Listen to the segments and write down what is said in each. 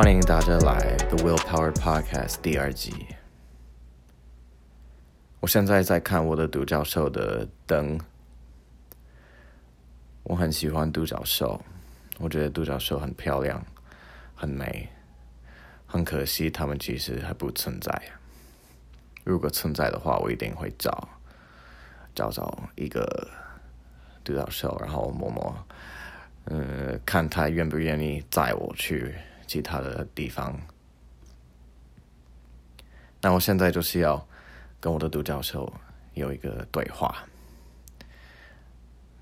欢迎大家来 The Willpower Podcast 第二集。我现在在看我的独角兽的灯，我很喜欢独角兽，我觉得独角兽很漂亮，很美。很可惜，它们其实还不存在。如果存在的话，我一定会找找找一个独角兽，然后摸摸，嗯，看它愿不愿意载我去其他的地方。那我现在就是要跟我的独角兽有一个对话。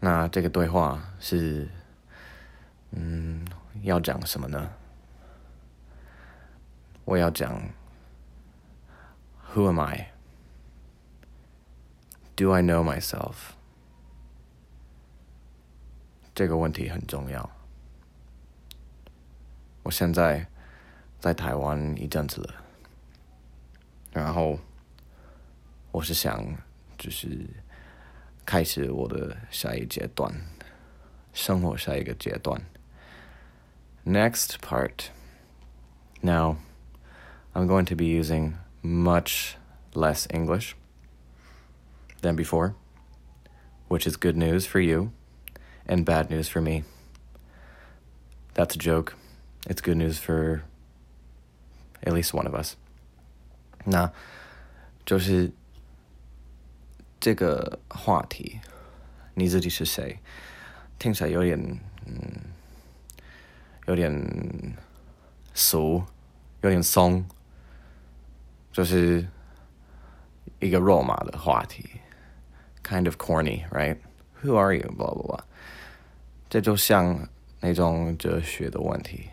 那这个对话是，嗯，要讲什么呢？我要讲，Who am I? Do I know myself? 这个问题很重要。我现在在台湾一阵子了，然后我是想，就是开始我的下一阶段，生活下一个阶段。Next part. Now. I'm going to be using much less English than before, which is good news for you and bad news for me. That's a joke. It's good news for at least one of us. 那就是这个话题，你自己是谁？听起来有点嗯，有点俗，有点松。就是一个肉麻的话题，kind of corny，right？Who are you？blah blah blah。这就像那种哲学的问题。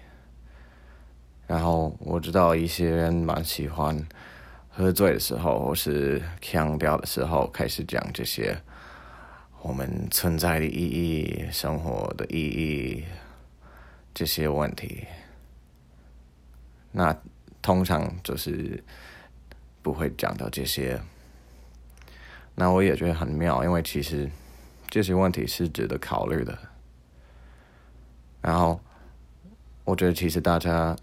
然后我知道一些人蛮喜欢喝醉的时候，或是强调的时候，开始讲这些我们存在的意义、生活的意义这些问题。那通常就是。不会讲到这些，那我也觉得很妙，因为其实这些问题是值得考虑的。然后，我觉得其实大家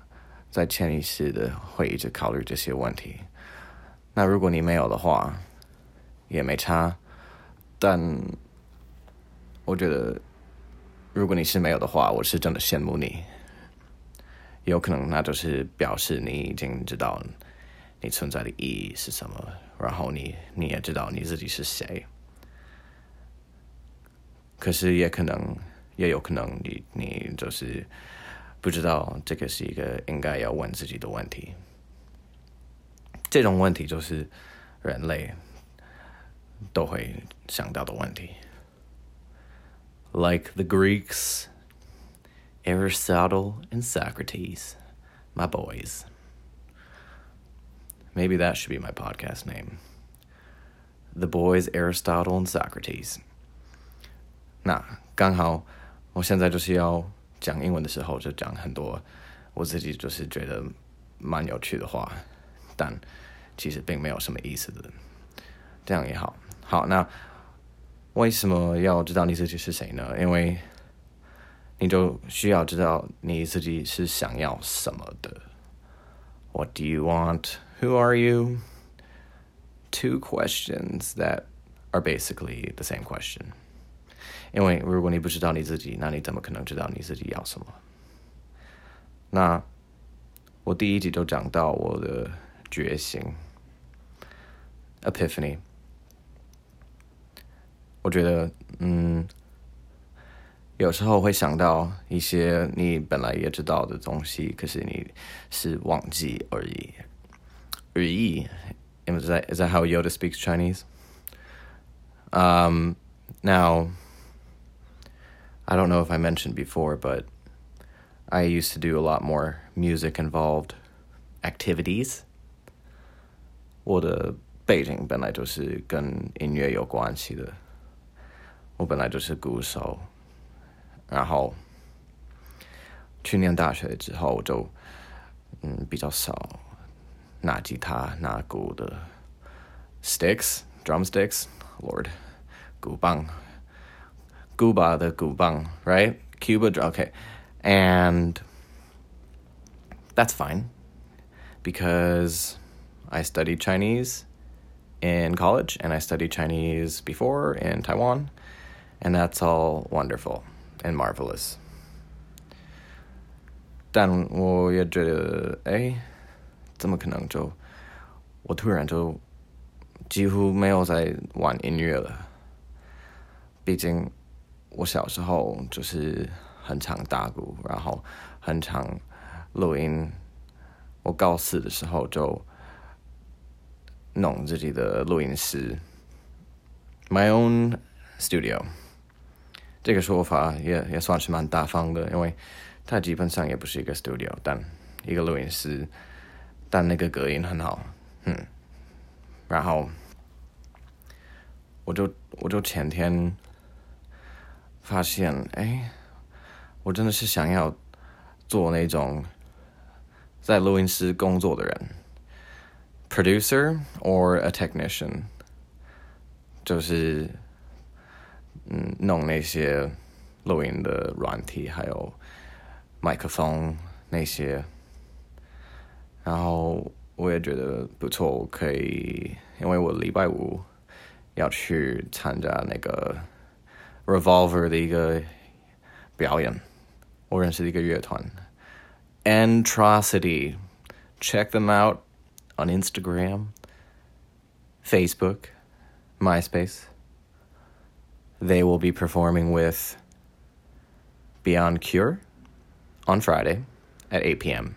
在潜意识的会一直考虑这些问题。那如果你没有的话，也没差。但我觉得，如果你是没有的话，我是真的羡慕你。有可能那就是表示你已经知道。你存在的意义是什么？然后你你也知道你自己是谁。可是也可能，也有可能你你就是不知道这个是一个应该要问自己的问题。这种问题就是人类都会想到的问题。Like the Greeks, Aristotle and Socrates, my boys. Maybe that should be my podcast name. The Boys, Aristotle and Socrates. 那刚好，我现在就是要 讲英文的时候，就讲很多我自己就是觉得蛮有趣的话，但其实并没有什么意思的。这样也好。好，那为什么要知道你自己是谁呢？因为你就需要知道你自己是想要什么的。What do you want? Who are you? Two questions that are basically the same question. 因为如果你不知道你自己，那你怎么可能知道你自己要什么？那我第一集就讲到我的觉醒，epiphany。我觉得，嗯，有时候会想到一些你本来也知道的东西，可是你是忘记而已。Yi. Is that, is that how Yoda speaks Chinese? Um, now, I don't know if I mentioned before, but I used to do a lot more music involved activities. 我的背景本来就是跟音乐有关系的，我本来就是鼓手，然后去念大学之后就嗯比较少拿吉他、拿鼓的 sticks, drumsticks, Lord, 鼓棒 ，Cuba 的鼓棒，right? Cuba, okay. And that's fine because I studied Chinese in college and I studied Chinese before in Taiwan, and that's all wonderful and marvelous. 但我也觉得，哎，怎么可能就我突然就几乎没有在玩音乐了？毕竟 我小时候就是很常打鼓，然后很常录音。我高四的时候就弄自己的录音室，my own studio。这个说法也也算是蛮大方的，因为它基本上也不是一个 studio，但一个录音室，但那个隔音很好，嗯。然后我就我就前天发现，哎，我真的是想要做那种在录音室工作的人，producer or a technician，就是嗯弄那些录音的软体，还有麦克风那些，然后我也觉得不错，我可以，因为我礼拜五要去参加那个 Revolver 的一个表演，我认识的一个乐团。Entrosity. Check them out on Instagram, Facebook, MySpace. They will be performing with Beyond Cure on Friday at 8 p.m.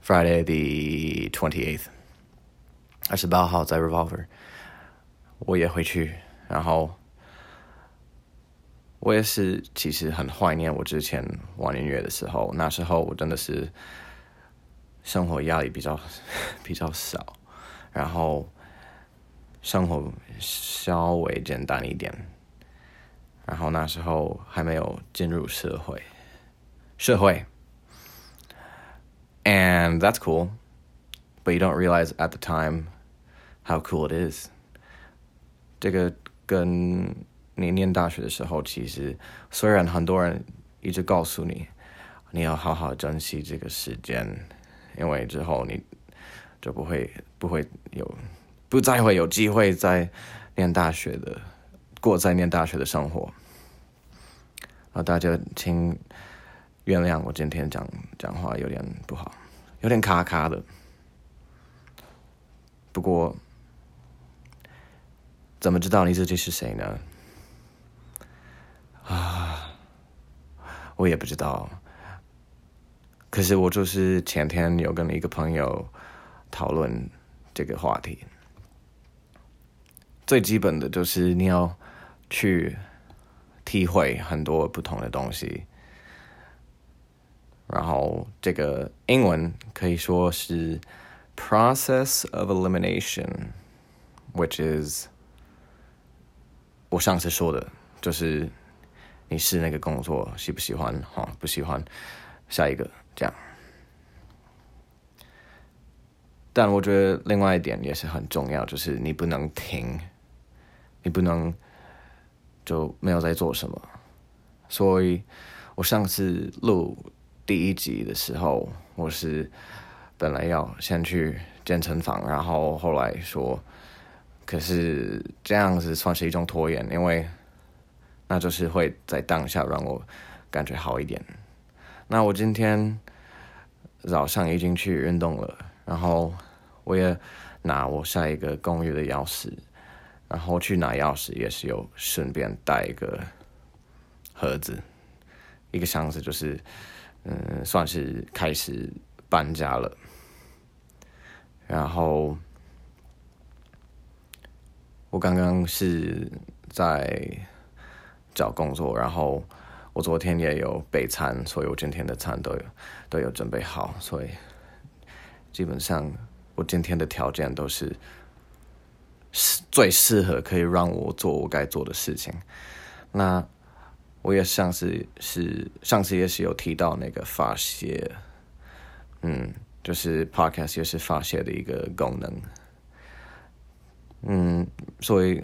Friday the 28th. 二十八号在 Revolver，我也会去，然后 我也是，其实很怀念我之前玩音乐的时候。那时候我真的是生活压力比较 比较少，然后生活稍微简单一点。然后那时候还没有进入社会，社会，and that's cool, but you don't realize at the time how cool it is。这个跟你念大学的时候，其实虽然很多人一直告诉你，你要好好珍惜这个时间，因为之后你就不会不会有不再会有机会在念大学的过在念大学的生活。啊，大家请原谅我今天讲讲话有点不好，有点卡卡的。不过，怎么知道你自己是谁呢？啊，我也不知道。可是我就是前天有跟一个朋友讨论这个话题。最基本的就是你要去体会很多不同的东西，然后这个英文可以说是 process of elimination，which is 我上次说的，就是。你试那个工作喜不喜欢？哈，不喜欢，下一个这样。但我觉得另外一点也是很重要，就是你不能停，你不能就没有在做什么。所以我上次录第一集的时候，我是本来要先去健身房，然后后来说，可是这样子算是一种拖延，因为。那就是会在当下让我感觉好一点。那我今天早上已经去运动了，然后我也拿我下一个公寓的钥匙，然后去拿钥匙也是有顺便带一个盒子，一个箱子，就是嗯，算是开始搬家了。然后我刚刚是在。找工作，然后我昨天也有备餐，所以我今天的餐都有都有准备好，所以基本上我今天的条件都是适最适合可以让我做我该做的事情。那我也上次是上次也是有提到那个发泄，嗯，就是 podcast 也是发泄的一个功能，嗯，所以。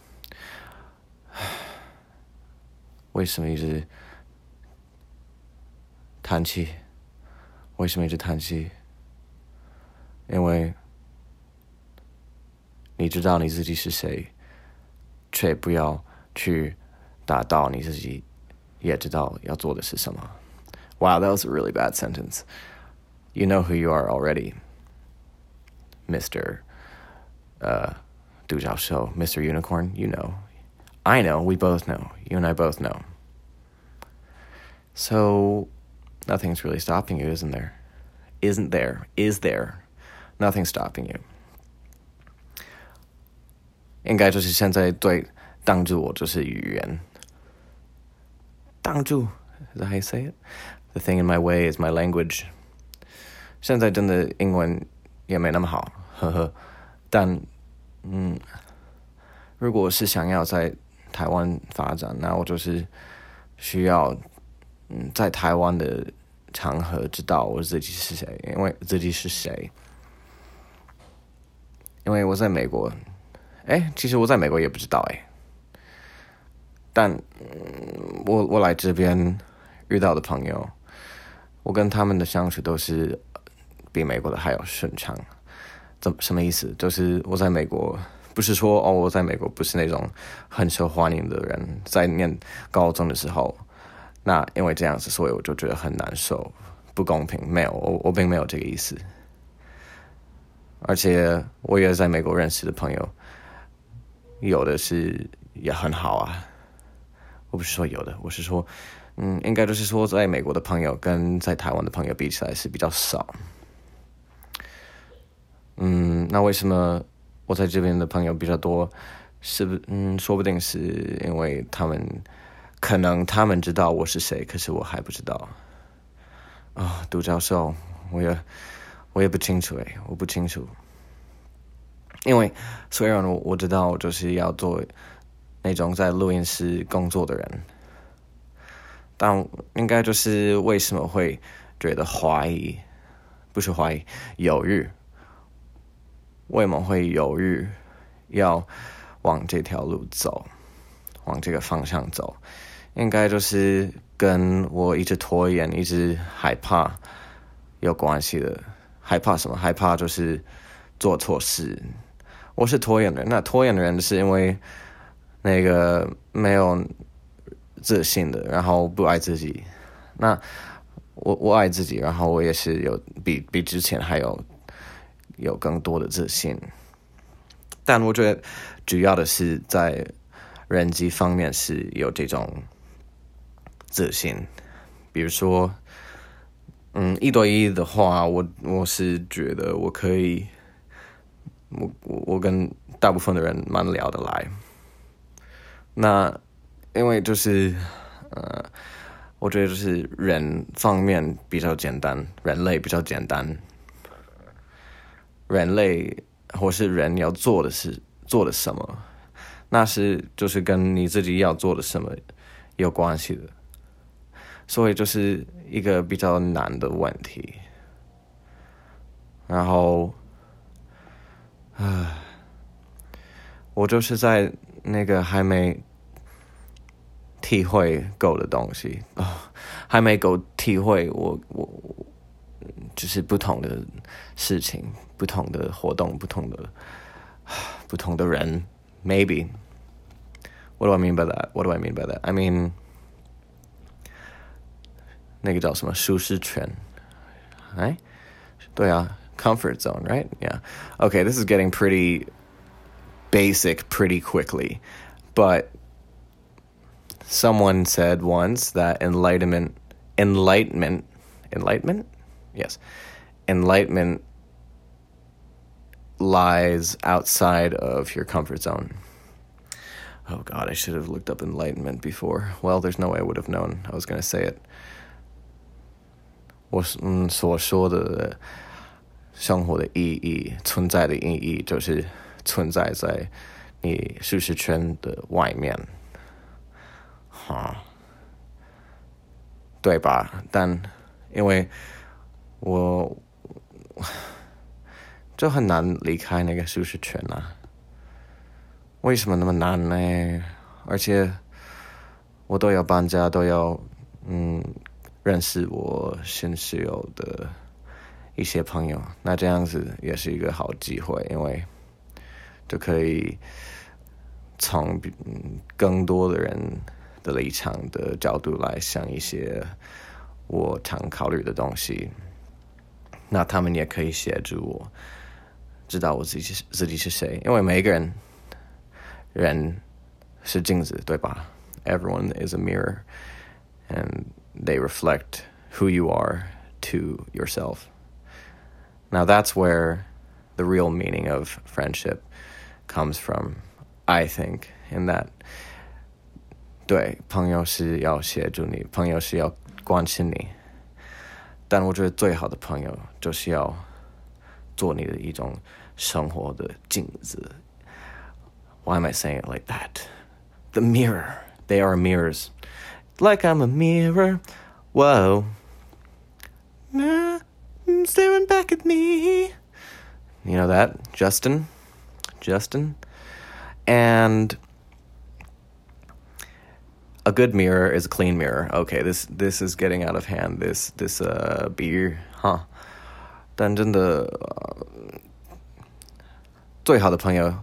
为什么一直叹气？为什么一直叹气？因为你知道你自己是谁，却不要去达到你自己也知道要做的是什么。Wow, that was a really bad sentence. You know who you are already, Mister. Uh, 独角兽, Mr. Unicorn, you know. I know, we both know. You and I both know. So, nothing's really stopping you, isn't there? Isn't there? Is there? Nothing stopping you. 应该就是现在对挡住我就是语言。挡住 is that how you say it? The thing in my way is my language. 现在真的英文也没那么好，呵呵。但嗯，如果是想要在 台湾发展，那我就是需要嗯在台湾的场合知道我自己是谁，因为自己是谁。因为我在美国，哎，其实我在美国也不知道哎。但我我来这边遇到的朋友，我跟他们的相处都是比美国的还要顺畅。怎什么意思？就是我在美国，不是说哦，我在美国不是那种很受欢迎的人。在念高中的时候，那因为这样子，所以我就觉得很难受，不公平。没有，我我并没有这个意思。而且我也在美国认识的朋友，有的是也很好啊。我不是说有的，我是说，嗯，应该就是说，在美国的朋友跟在台湾的朋友比起来是比较少。嗯，那为什么我在这边的朋友比较多？是不，嗯，说不定是因为他们可能他们知道我是谁，可是我还不知道。啊，杜教授，我也我也不清楚诶，我不清楚。因为虽然我我知道我就是要做那种在录音室工作的人，但应该就是为什么会觉得怀疑？不是怀疑，犹豫。为什么会犹豫要往这条路走，往这个方向走？应该就是跟我一直拖延、一直害怕有关系的。害怕什么？害怕就是做错事。我是拖延的人，那拖延的人是因为那个没有自信的，然后不爱自己。那我我爱自己，然后我也是有比比之前还有。有更多的自信，但我觉得主要的是在人际方面是有这种自信。比如说，嗯，一对一的话，我我是觉得我可以，我我我跟大部分的人蛮聊得来。那因为就是呃，我觉得就是人方面比较简单，人类比较简单。人类或是人要做的是做的什么，那是就是跟你自己要做的什么有关系的，所以就是一个比较难的问题。然后，唉，我就是在那个还没体会够的东西啊，还没够体会我我。就是不同的事情，不同的活动，不同的不同的人，maybe。What do I mean by that? What do I mean by that? I mean，那个叫什么舒适圈？哎，对啊，comfort zone, right? Yeah. Okay, this is getting pretty basic pretty quickly, but someone said once that enlightenment, enlightenment, enlightenment yes, enlightenment lies outside of your comfort zone. Oh God, I should have looked up enlightenment before. Well, there's no way I would have known. I was going to say it. 我所说的 生活的意义、存在的意义，就是存在在你舒适圈的外面，哈，对吧？但因为 我就很难离开那个舒适圈啊。为什么那么难呢？而且我都要搬家，都要嗯认识我新室友的一些朋友，那这样子也是一个好机会，因为就可以从更多的人的立场的角度来想一些我常考虑的东西，那他们也可以协助我知道我自己是自己是谁，因为每一个人。人是镜子，对吧？Everyone is a mirror, and they reflect who you are to yourself. Now that's where the real meaning of friendship comes from, I think, in that 对，朋友是要协助你，朋友是要关心你， 但我觉得最好的朋友就是要做你的一种生活的镜子，why am I saying it like that? The mirror. They are mirrors. Like I'm a mirror. Whoa. Nah, staring back at me. You know that? Justin? Justin? And a good mirror is a clean mirror. Okay, this this is getting out of hand. This this uh beer, huh? 但真的，呃、最好的朋友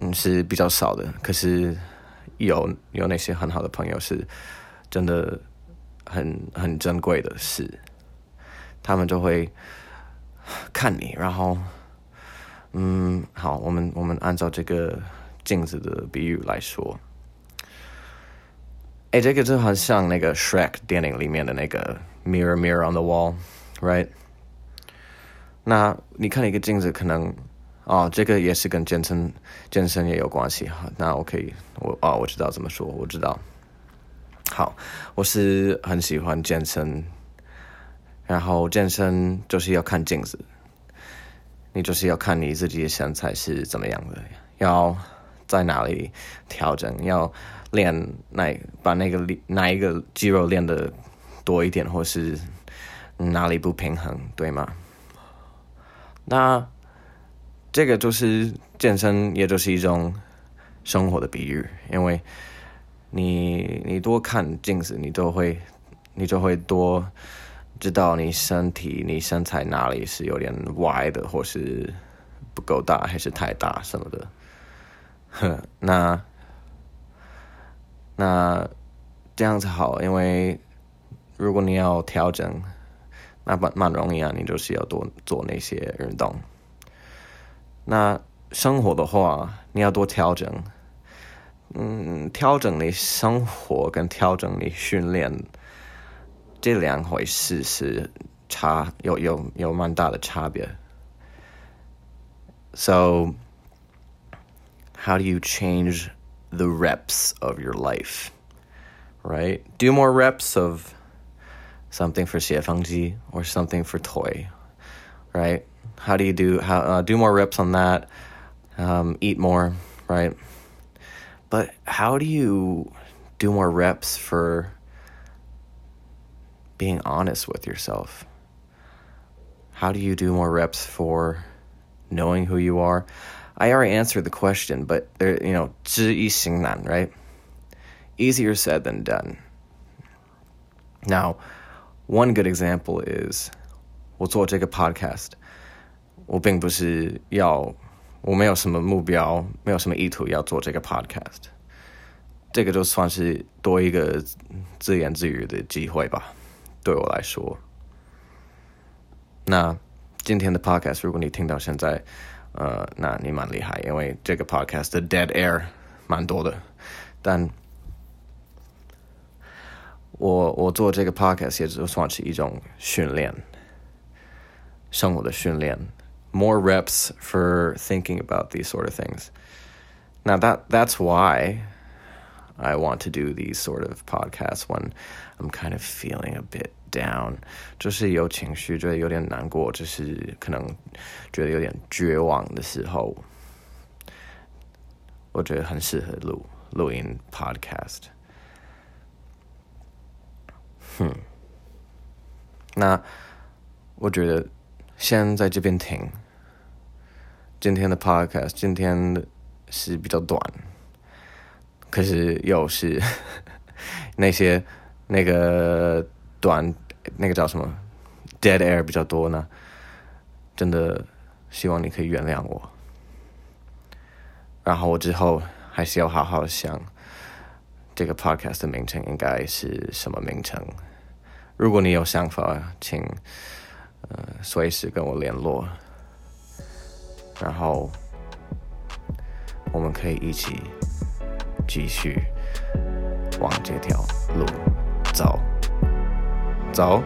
嗯，是比较少的。可是有有那些很好的朋友，是真的很很珍贵的事。他们就会看你，然后，嗯，好，我们我们按照这个镜子的比喻来说， 哎，这个就很像那个 Shrek 电影里面的那个 Mirror Mirror on the Wall，right？那你看一个镜子，可能。哦，这个也是跟健身健身也有关系哈。那我可以，我哦，我知道怎么说，我知道。好，我是很喜欢健身，然后健身就是要看镜子，你就是要看你自己的身材是怎么样的，要在哪里调整，要练哪把那个哪一个肌肉练的多一点，或是哪里不平衡，对吗？那。这个就是健身，也就是一种生活的比喻，因为你你多看镜子，你都会你就会多知道你身体你身材哪里是有点歪的，或是不够大，还是太大什么的。呵，那那这样子好，因为如果你要调整，那蛮蛮容易啊，你就是要多做那些运动。那生活的话，你要多调整。嗯，调整你生活跟调整你训练这两回事是差有有有蛮大的差别。So, how do you change the reps of your life? Right? Do more reps of something for xie or something for toy, right? How do you do how uh, do more reps on that? Um, eat more, right? But how do you do more reps for being honest with yourself? How do you do more reps for knowing who you are? I already answered the question, but there, you know, 知易行难, right? Easier said than done. Now, one good example is 我做这个 podcast。我并不是要，我没有什么目标，没有什么意图要做这个 podcast，这个就算是多一个自言自语的机会吧，对我来说。那今天的 podcast，如果你听到现在， 呃，那你蛮厉害，因为这个 podcast 的 dead air 蛮多的，但我我做这个 podcast 也就算是一种训练，生活的训练。more reps for thinking about these sort of things. Now that that's why I want to do these sort of podcasts when I'm kind of feeling a bit down，就是有情绪，觉得有点难过，就是可能觉得有点绝望的时候，我觉得很适合录录音 podcast。哼，那我觉得先在这边停。今天的 podcast 今天是比较短，可是又是 那些那个。短那个叫什么，dead air 比较多呢，真的希望你可以原谅我。然后我之后还是要好好想这个 podcast 的名称应该是什么名称。如果你有想法，请呃随时跟我联络，然后我们可以一起继续往这条路走。走，